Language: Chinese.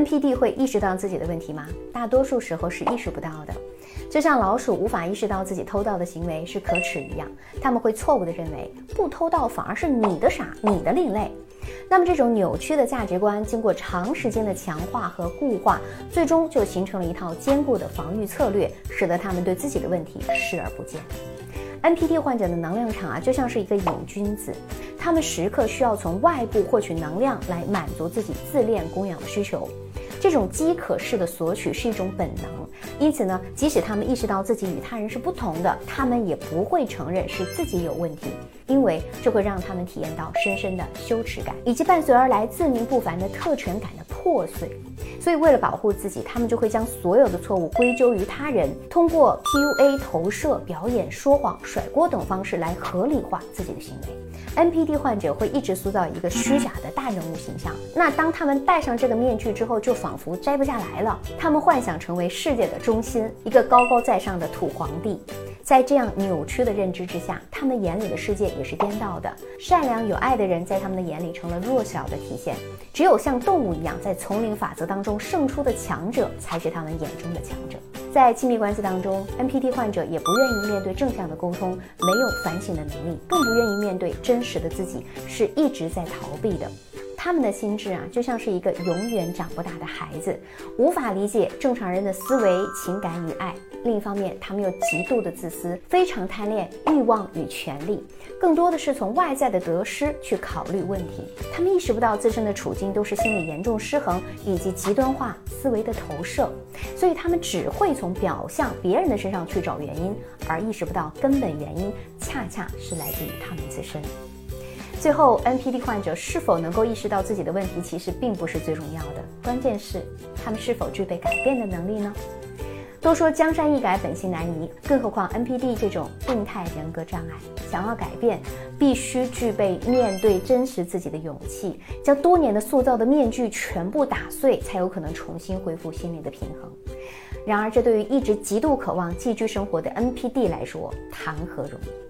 NPD 会意识到自己的问题吗？大多数时候是意识不到的，就像老鼠无法意识到自己偷盗的行为是可耻一样，他们会错误地认为不偷盗反而是你的傻，你的另类。那么这种扭曲的价值观，经过长时间的强化和固化，最终就形成了一套坚固的防御策略，使得他们对自己的问题视而不见。NPD 患者的能量场啊，就像是一个瘾君子，他们时刻需要从外部获取能量来满足自己自恋供养的需求。这种饥渴式的索取是一种本能，因此呢，即使他们意识到自己与他人是不同的，他们也不会承认是自己有问题，因为这会让他们体验到深深的羞耻感，以及伴随而来自命不凡的特权感的破碎。所以，为了保护自己，他们就会将所有的错误归咎于他人，通过 PUA、投射、表演、说谎、甩锅等方式来合理化自己的行为。NPD 患者会一直塑造一个虚假的大人物形象，那当他们戴上这个面具之后，就仿佛摘不下来了。他们幻想成为世界的中心，一个高高在上的土皇帝。在这样扭曲的认知之下，他们眼里的世界也是颠倒的。善良有爱的人在他们的眼里成了弱小的体现，只有像动物一样在丛林法则当中胜出的强者才是他们眼中的强者。在亲密关系当中，NPT 患者也不愿意面对正向的沟通，没有反省的能力，更不愿意面对真实的自己，是一直在逃避的。他们的心智啊，就像是一个永远长不大的孩子，无法理解正常人的思维、情感与爱。另一方面，他们又极度的自私，非常贪恋欲望与权力，更多的是从外在的得失去考虑问题。他们意识不到自身的处境都是心理严重失衡以及极端化思维的投射，所以他们只会从表象别人的身上去找原因，而意识不到根本原因恰恰是来自于他们自身。最后，NPD 患者是否能够意识到自己的问题，其实并不是最重要的，关键是他们是否具备改变的能力呢？都说江山易改，本性难移，更何况 NPD 这种病态人格障碍，想要改变，必须具备面对真实自己的勇气，将多年的塑造的面具全部打碎，才有可能重新恢复心理的平衡。然而，这对于一直极度渴望寄居生活的 NPD 来说，谈何容易？